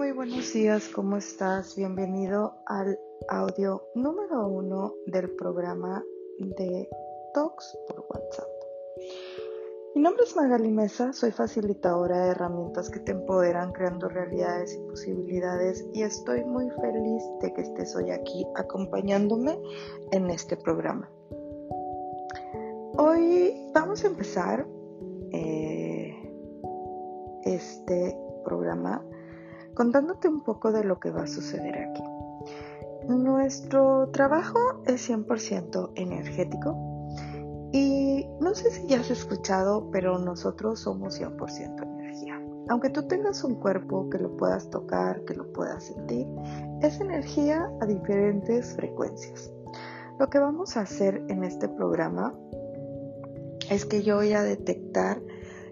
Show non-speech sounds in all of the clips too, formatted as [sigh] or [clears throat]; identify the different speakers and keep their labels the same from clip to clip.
Speaker 1: muy buenos días, ¿cómo estás? Bienvenido al audio número uno del programa de Talks por WhatsApp. Mi nombre es Magali Mesa, soy facilitadora de herramientas que te empoderan creando realidades y posibilidades y estoy muy feliz de que estés hoy aquí acompañándome en este programa. Hoy vamos a empezar contándote un poco de lo que va a suceder aquí. Nuestro trabajo es 100% energético y no sé si ya has escuchado, pero nosotros somos 100% energía. Aunque tú tengas un cuerpo que lo puedas tocar, que lo puedas sentir, es energía a diferentes frecuencias. Lo que vamos a hacer en este programa es que yo voy a detectar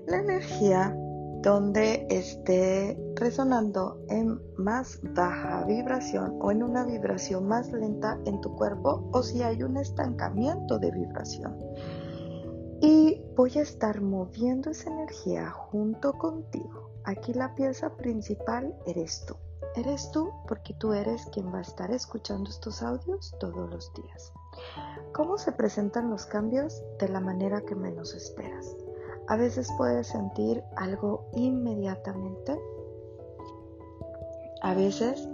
Speaker 1: la energía donde esté resonando en más baja vibración o en una vibración más lenta en tu cuerpo o si hay un estancamiento de vibración. Y voy a estar moviendo esa energía junto contigo. Aquí la pieza principal eres tú. Eres tú porque tú eres quien va a estar escuchando estos audios todos los días. ¿Cómo se presentan los cambios? De la manera que menos esperas. A veces puedes sentir algo inmediatamente. A veces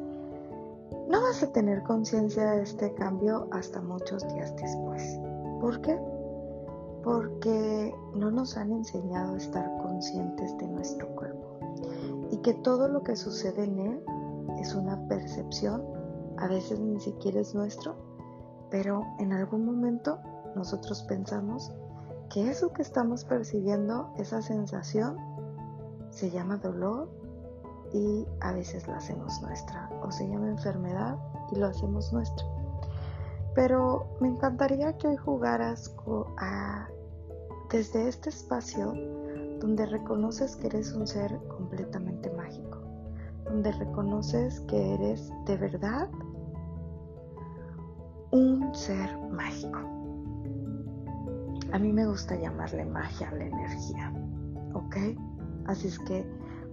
Speaker 1: no vas a tener conciencia de este cambio hasta muchos días después. ¿Por qué? Porque no nos han enseñado a estar conscientes de nuestro cuerpo y que todo lo que sucede en él es una percepción, a veces ni siquiera es nuestro, pero en algún momento nosotros pensamos que eso que estamos percibiendo, esa sensación, se llama dolor y a veces la hacemos nuestra, o se llama enfermedad y lo hacemos nuestro. Pero me encantaría que hoy jugaras desde este espacio donde reconoces que eres un ser completamente mágico, donde reconoces que eres de verdad un ser mágico. A mí me gusta llamarle magia a la energía, ¿ok? Así es que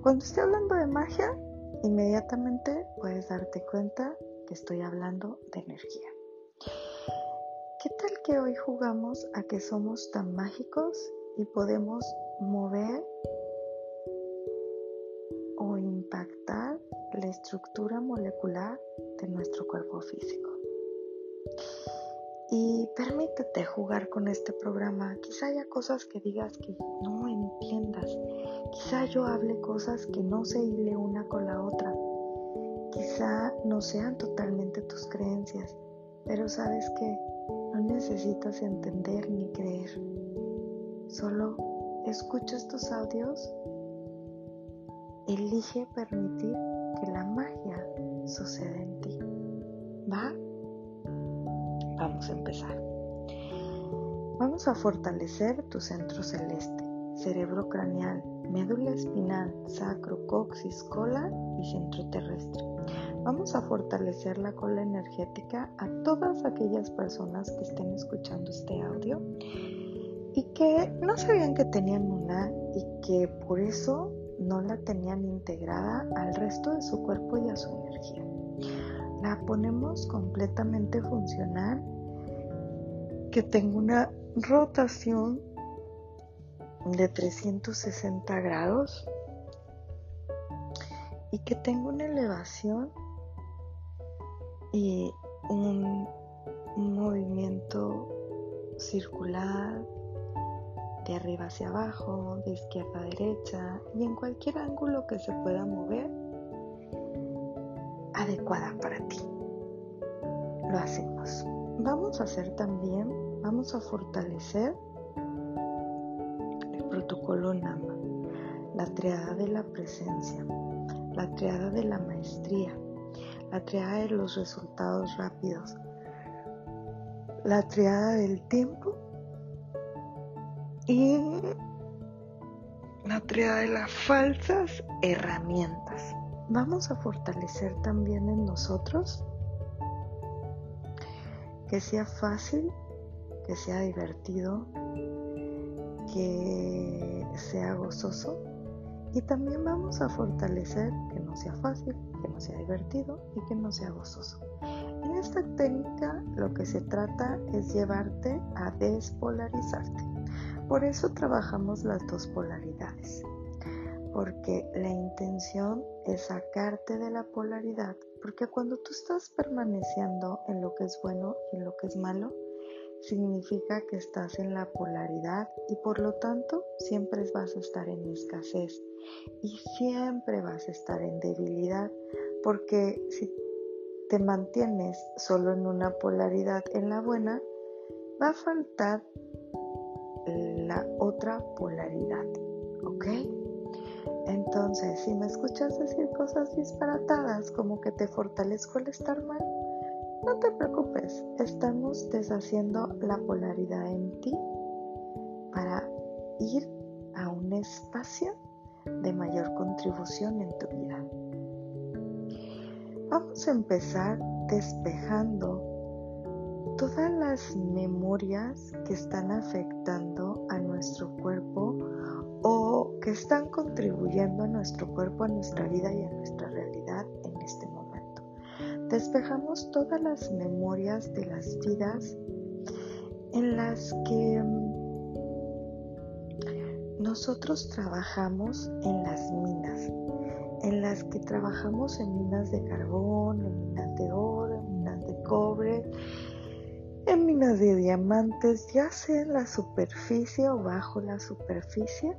Speaker 1: cuando estoy hablando de magia, inmediatamente puedes darte cuenta que estoy hablando de energía. ¿Qué tal que hoy jugamos a que somos tan mágicos y podemos mover o impactar la estructura molecular de nuestro cuerpo físico? Y permítete jugar con este programa. Quizá haya cosas que digas que no entiendas. Quizá yo hable cosas que no se hile una con la otra. Quizá no sean totalmente tus creencias, pero sabes que no necesitas entender ni creer. Solo escucha estos audios. Elige permitir que la magia suceda en ti. ¿Va? Vamos a empezar. Vamos a fortalecer tu centro celeste, cerebro craneal, médula espinal, sacro, coxis, cola y centro terrestre. Vamos a fortalecer la cola energética a todas aquellas personas que estén escuchando este audio y que no sabían que tenían una y que por eso no la tenían integrada al resto de su cuerpo y a su energía la ponemos completamente funcional, que tenga una rotación de 360 grados y que tenga una elevación y un, un movimiento circular de arriba hacia abajo, de izquierda a derecha y en cualquier ángulo que se pueda mover adecuada para ti. Lo hacemos. Vamos a hacer también, vamos a fortalecer el protocolo NAMA, la triada de la presencia, la triada de la maestría, la triada de los resultados rápidos, la triada del tiempo y la triada de las falsas herramientas vamos a fortalecer también en nosotros que sea fácil, que sea divertido, que sea gozoso Y también vamos a fortalecer que no sea fácil, que no sea divertido y que no sea gozoso. En esta técnica lo que se trata es llevarte a despolarizarte. Por eso trabajamos las dos polaridades. Porque la intención es sacarte de la polaridad. Porque cuando tú estás permaneciendo en lo que es bueno y en lo que es malo, significa que estás en la polaridad y por lo tanto siempre vas a estar en escasez y siempre vas a estar en debilidad porque si te mantienes solo en una polaridad en la buena, va a faltar la otra polaridad, ¿ok? Entonces, si me escuchas decir cosas disparatadas como que te fortalezco el estar mal, no te preocupes, estamos deshaciendo la polaridad en ti para ir a un espacio de mayor contribución en tu vida. Vamos a empezar despejando todas las memorias que están afectando a nuestro cuerpo o que están contribuyendo a nuestro cuerpo, a nuestra vida y a nuestra realidad en este momento. Despejamos todas las memorias de las vidas en las que mm, nosotros trabajamos en las minas, en las que trabajamos en minas de carbón, en minas de oro, en minas de cobre, en minas de diamantes, ya sea en la superficie o bajo la superficie.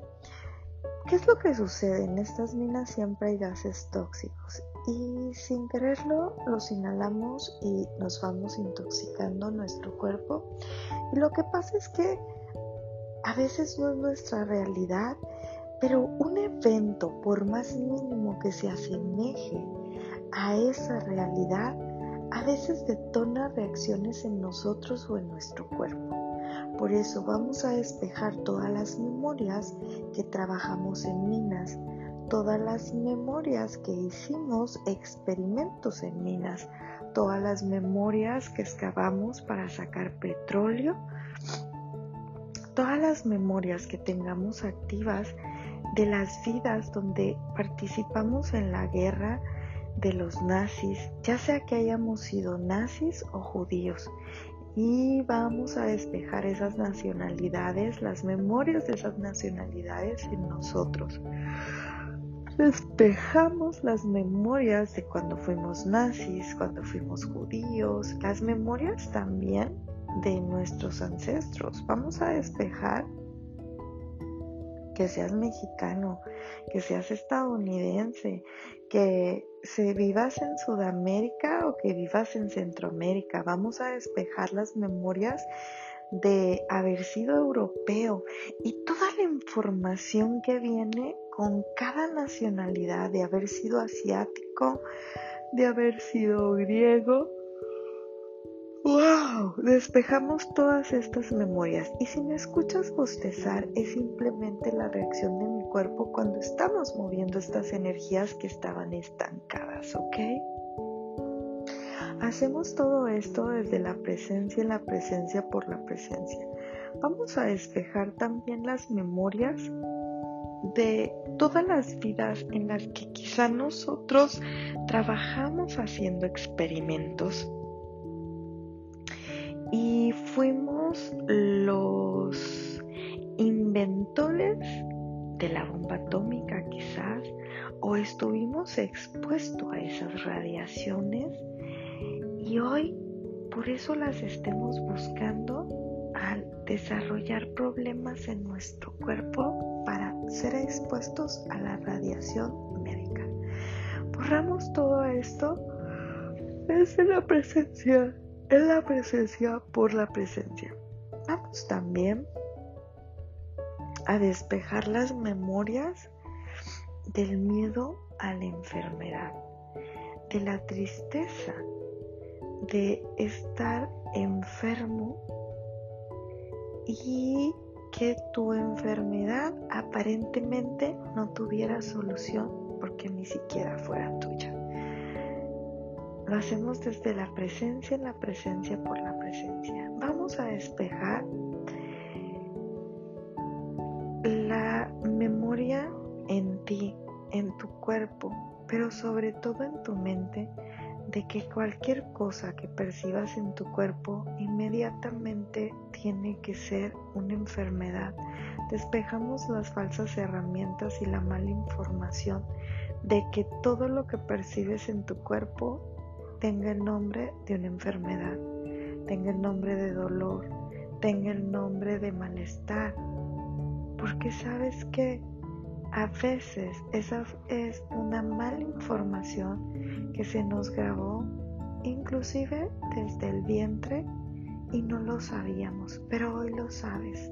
Speaker 1: ¿Qué es lo que sucede? En estas minas siempre hay gases tóxicos y sin quererlo los inhalamos y nos vamos intoxicando nuestro cuerpo. Y lo que pasa es que a veces no es nuestra realidad, pero un evento, por más mínimo que se asemeje a esa realidad, a veces detona reacciones en nosotros o en nuestro cuerpo. Por eso vamos a despejar todas las memorias que trabajamos en minas, todas las memorias que hicimos experimentos en minas, todas las memorias que excavamos para sacar petróleo, todas las memorias que tengamos activas de las vidas donde participamos en la guerra de los nazis, ya sea que hayamos sido nazis o judíos. Y vamos a despejar esas nacionalidades, las memorias de esas nacionalidades en nosotros despejamos las memorias de cuando fuimos nazis, cuando fuimos judíos, las memorias también de nuestros ancestros. Vamos a despejar que seas mexicano, que seas estadounidense, que se vivas en Sudamérica o que vivas en Centroamérica. Vamos a despejar las memorias de haber sido europeo y toda la información que viene con cada nacionalidad, de haber sido asiático, de haber sido griego. ¡Wow! Despejamos todas estas memorias y si me escuchas bostezar es simplemente la reacción de mi cuerpo cuando estamos moviendo estas energías que estaban estancadas, ¿ok? Hacemos todo esto desde la presencia en la presencia por la presencia. Vamos a despejar también las memorias de todas las vidas en las que quizá nosotros trabajamos haciendo experimentos y fuimos los inventores de la bomba atómica quizás o estuvimos expuestos a esas radiaciones y hoy por eso las estemos buscando al desarrollar problemas en nuestro cuerpo para ser expuestos a la radiación médica. Borramos todo esto desde la presencia, en la presencia por la presencia. Vamos también a despejar las memorias del miedo a la enfermedad, de la tristeza de estar enfermo y que tu enfermedad aparentemente no tuviera solución porque ni siquiera fuera tuya. Lo hacemos desde la presencia en la presencia por la presencia. Vamos a despejar pero sobre todo en tu mente, de que cualquier cosa que percibas en tu cuerpo inmediatamente tiene que ser una enfermedad. Despejamos las falsas herramientas y la mala información de que todo lo que percibes en tu cuerpo tenga el nombre de una enfermedad, tenga el nombre de dolor, tenga el nombre de malestar. Porque sabes que a veces esa es una mala información que se nos grabó inclusive desde el vientre y no lo sabíamos, pero hoy lo sabes.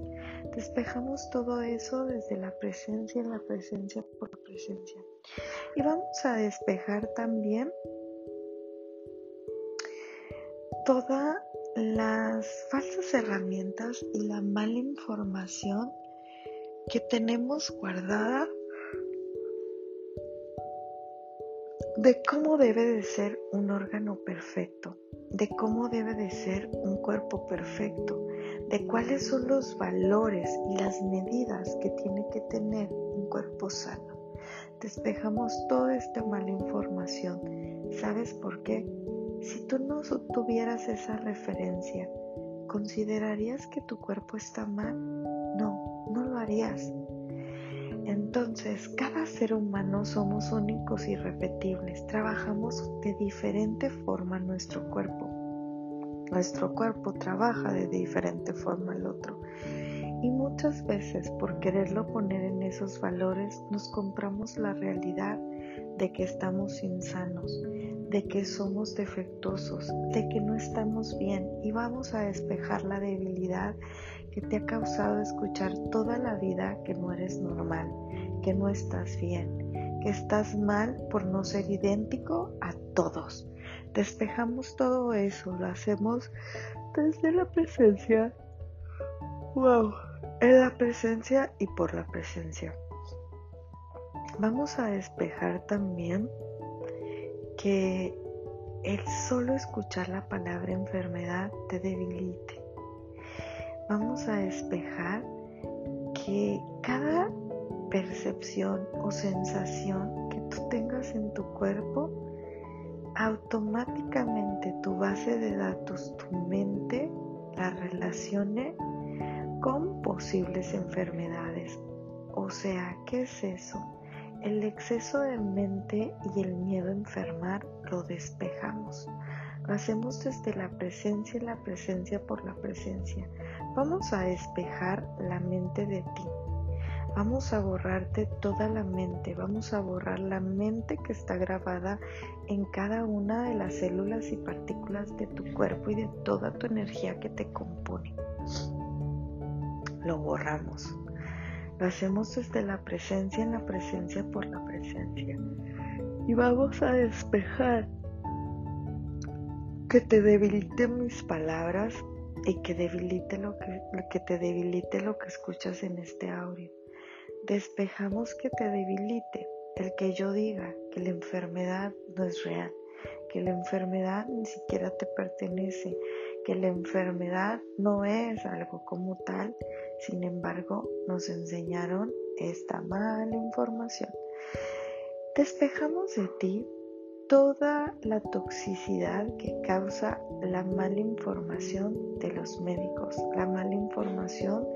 Speaker 1: Despejamos todo eso desde la presencia en la presencia por presencia. Y vamos a despejar también todas las falsas herramientas y la mala información que tenemos guardada de cómo debe de ser un órgano perfecto, de cómo debe de ser un cuerpo perfecto, de cuáles son los valores y las medidas que tiene que tener un cuerpo sano. Despejamos toda esta mala información. ¿Sabes por qué? Si tú no tuvieras esa referencia, ¿considerarías que tu cuerpo está mal? No, no lo harías. Entonces, cada ser humano somos únicos y repetibles. Trabajamos de diferente forma nuestro cuerpo. Nuestro cuerpo trabaja de diferente forma al otro. Y muchas veces por quererlo poner en esos valores nos compramos la realidad de que estamos insanos, de que somos defectuosos, de que no estamos bien y vamos a despejar la debilidad que te ha causado escuchar toda la vida que no eres normal, que no estás bien, que estás mal por no ser idéntico a todos. Despejamos todo eso, lo hacemos desde la presencia. Wow, en la presencia y por la presencia. Vamos a despejar también que el solo escuchar la palabra enfermedad te debilite. Vamos a despejar que cada percepción o sensación que tú tengas en tu cuerpo, automáticamente tu base de datos, tu mente, la relacione con posibles enfermedades. O sea, ¿qué es eso? El exceso de mente y el miedo a enfermar lo despejamos. Lo hacemos desde la presencia y la presencia por la presencia. Vamos a despejar la mente de ti. Vamos a borrarte toda la mente. Vamos a borrar la mente que está grabada en cada una de las células y partículas de tu cuerpo y de toda tu energía que te compone lo borramos. Lo hacemos desde la presencia en la presencia por la presencia. Y vamos a despejar que te debilite mis palabras y que debilite lo que, que te debilite lo que escuchas en este audio. Despejamos que te debilite el que yo diga que la enfermedad no es real, que la enfermedad ni siquiera te pertenece, que la enfermedad no es algo como tal, sin embargo nos enseñaron esta mala información. Despejamos de ti toda la toxicidad que causa la mala información de los médicos, la mala información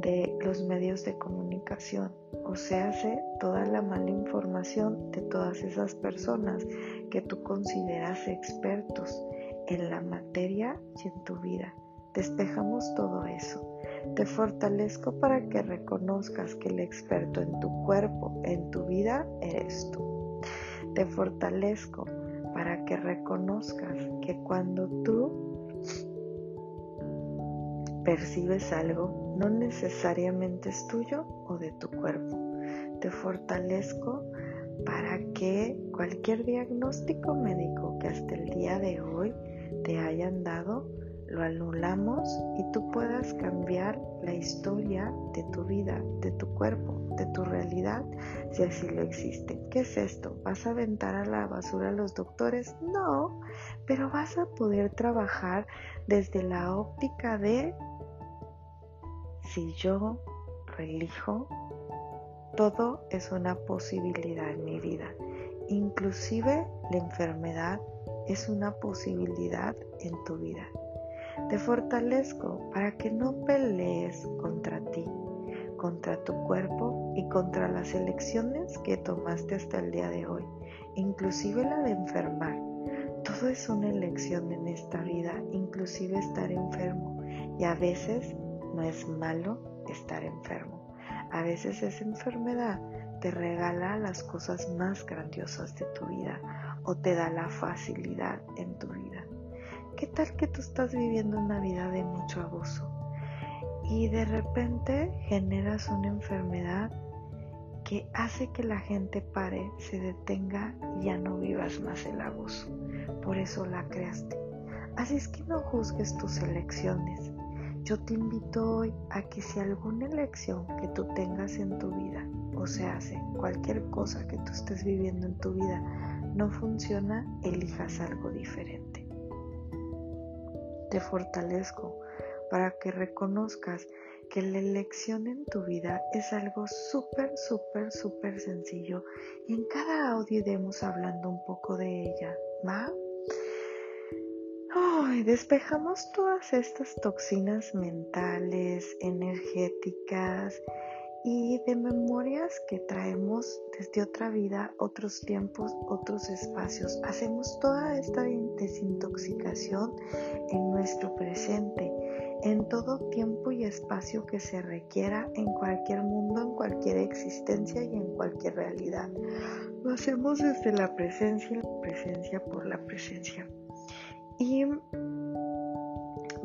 Speaker 1: de los medios de comunicación, o sea, toda la mala información de todas esas personas que tú consideras expertos en la materia y en tu vida. Despejamos todo eso. Te fortalezco para que reconozcas que el experto en tu cuerpo, en tu vida, eres tú. Te fortalezco para que reconozcas que cuando tú percibes algo, no necesariamente es tuyo o de tu cuerpo. Te fortalezco para que cualquier diagnóstico médico que hasta el día de hoy te hayan dado, lo anulamos y tú puedas cambiar la historia de tu vida, de tu cuerpo, de tu realidad, si así lo existe. ¿Qué es esto? ¿Vas a aventar a la basura a los doctores? No, pero vas a poder trabajar desde la óptica de si yo relijo todo es una posibilidad en mi vida. Inclusive la enfermedad es una posibilidad en tu vida. Te fortalezco para que no pelees contra ti, contra tu cuerpo y contra las elecciones que tomaste hasta el día de hoy, inclusive la de enfermar. Todo es una elección en esta vida, inclusive estar enfermo. Y a veces no es malo estar enfermo. A veces esa enfermedad te regala las cosas más grandiosas de tu vida o te da la facilidad en tu vida. ¿Qué tal que tú estás viviendo una vida de mucho abuso y de repente generas una enfermedad que hace que la gente pare, se detenga y ya no vivas más el abuso? Por eso la creaste. Así es que no juzgues tus elecciones. Yo te invito hoy a que si alguna elección que tú tengas en tu vida, o se hace cualquier cosa que tú estés viviendo en tu vida, no funciona, elijas algo diferente. Te fortalezco para que reconozcas que la elección en tu vida es algo súper, súper, súper sencillo y en cada audio iremos hablando un poco de ella, ¿va? despejamos todas estas toxinas mentales, energéticas y de memorias que traemos desde otra vida, otros tiempos, otros espacios. Hacemos toda esta desintoxicación en nuestro presente, en todo tiempo y espacio que se requiera en cualquier mundo, en cualquier existencia y en cualquier realidad. Lo hacemos desde la presencia, la presencia por la presencia. Y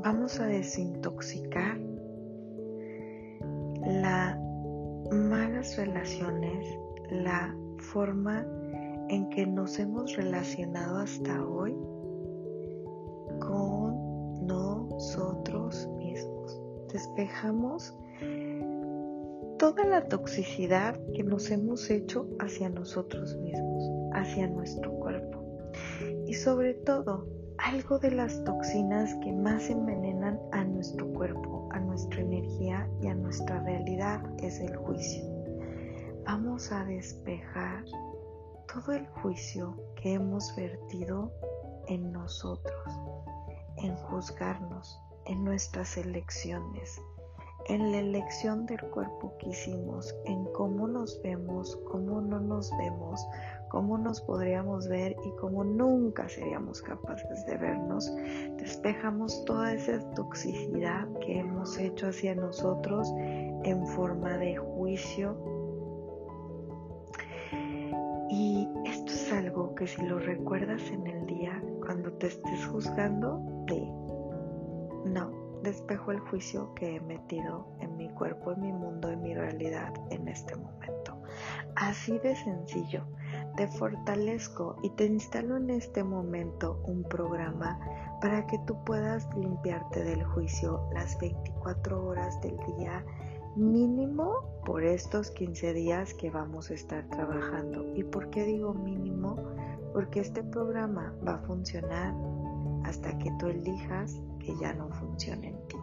Speaker 1: vamos a desintoxicar las malas relaciones, la forma en que nos hemos relacionado hasta hoy con nosotros mismos. Despejamos toda la toxicidad que nos hemos hecho hacia nosotros mismos, hacia nuestro cuerpo. Y sobre todo, algo de las toxinas que más envenenan a nuestro cuerpo, a nuestra energía y a nuestra realidad es el juicio. Vamos a despejar todo el juicio que hemos vertido en nosotros, en juzgarnos, en nuestras elecciones, en la elección del cuerpo que hicimos, en cómo nos vemos, cómo no nos vemos, cómo nos podríamos ver y cómo nunca seríamos capaces de vernos, despejamos toda esa toxicidad que hemos hecho hacia nosotros en forma de juicio. Y esto es algo que si lo recuerdas en el día, cuando te estés juzgando, de no, despejo el juicio que he metido en mi cuerpo, en mi mundo, en mi realidad en este momento. Así de sencillo te fortalezco y te instalo en este momento un programa para que tú puedas limpiarte del juicio las 24 horas del día mínimo por estos 15 días que vamos a estar trabajando. ¿Y por qué digo mínimo? Porque este programa va a funcionar hasta que tú elijas que ya no funcione en ti.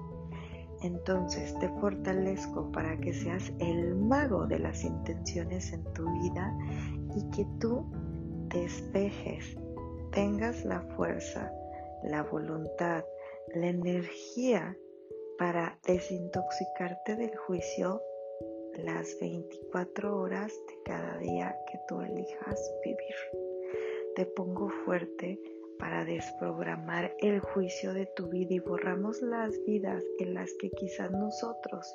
Speaker 1: Entonces te fortalezco para que seas el mago de las intenciones en tu vida y que tú despejes, tengas la fuerza, la voluntad, la energía para desintoxicarte del juicio las 24 horas de cada día que tú elijas vivir. Te pongo fuerte para desprogramar el juicio de tu vida y borramos las vidas en las que quizás nosotros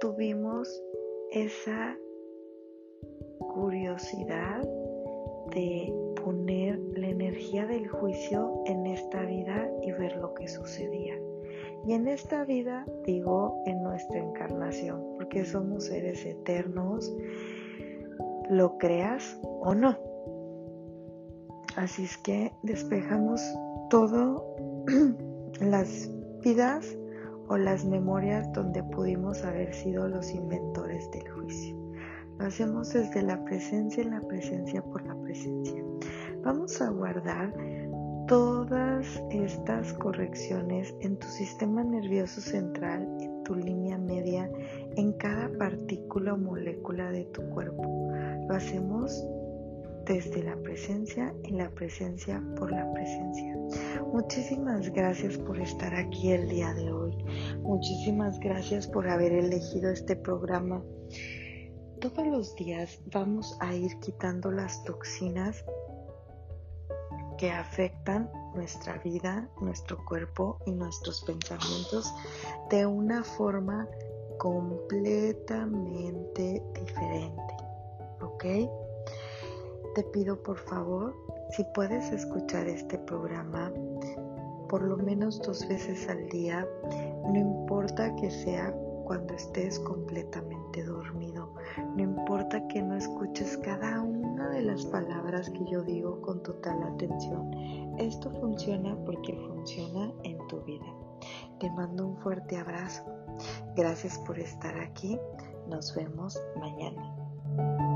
Speaker 1: tuvimos esa curiosidad de poner la energía del juicio en esta vida y ver lo que sucedía. Y en esta vida digo en nuestra encarnación, porque somos seres eternos, lo creas o no. Así es que despejamos todo [clears throat] las vidas o las memorias donde pudimos haber sido los inventores del juicio. Lo hacemos desde la presencia en la presencia por la presencia. Vamos a guardar todas estas correcciones en tu sistema nervioso central, en tu línea media, en cada partícula o molécula de tu cuerpo. Lo hacemos desde la presencia, en la presencia, por la presencia. Muchísimas gracias por estar aquí el día de hoy. Muchísimas gracias por haber elegido este programa. Todos los días vamos a ir quitando las toxinas que afectan nuestra vida, nuestro cuerpo y nuestros pensamientos de una forma completamente diferente. ¿Ok? Te pido por favor, si puedes escuchar este programa por lo menos dos veces al día, no importa que sea cuando estés completamente dormido, no importa que no escuches cada una de las palabras que yo digo con total atención. Esto funciona porque funciona en tu vida. Te mando un fuerte abrazo. Gracias por estar aquí. Nos vemos mañana.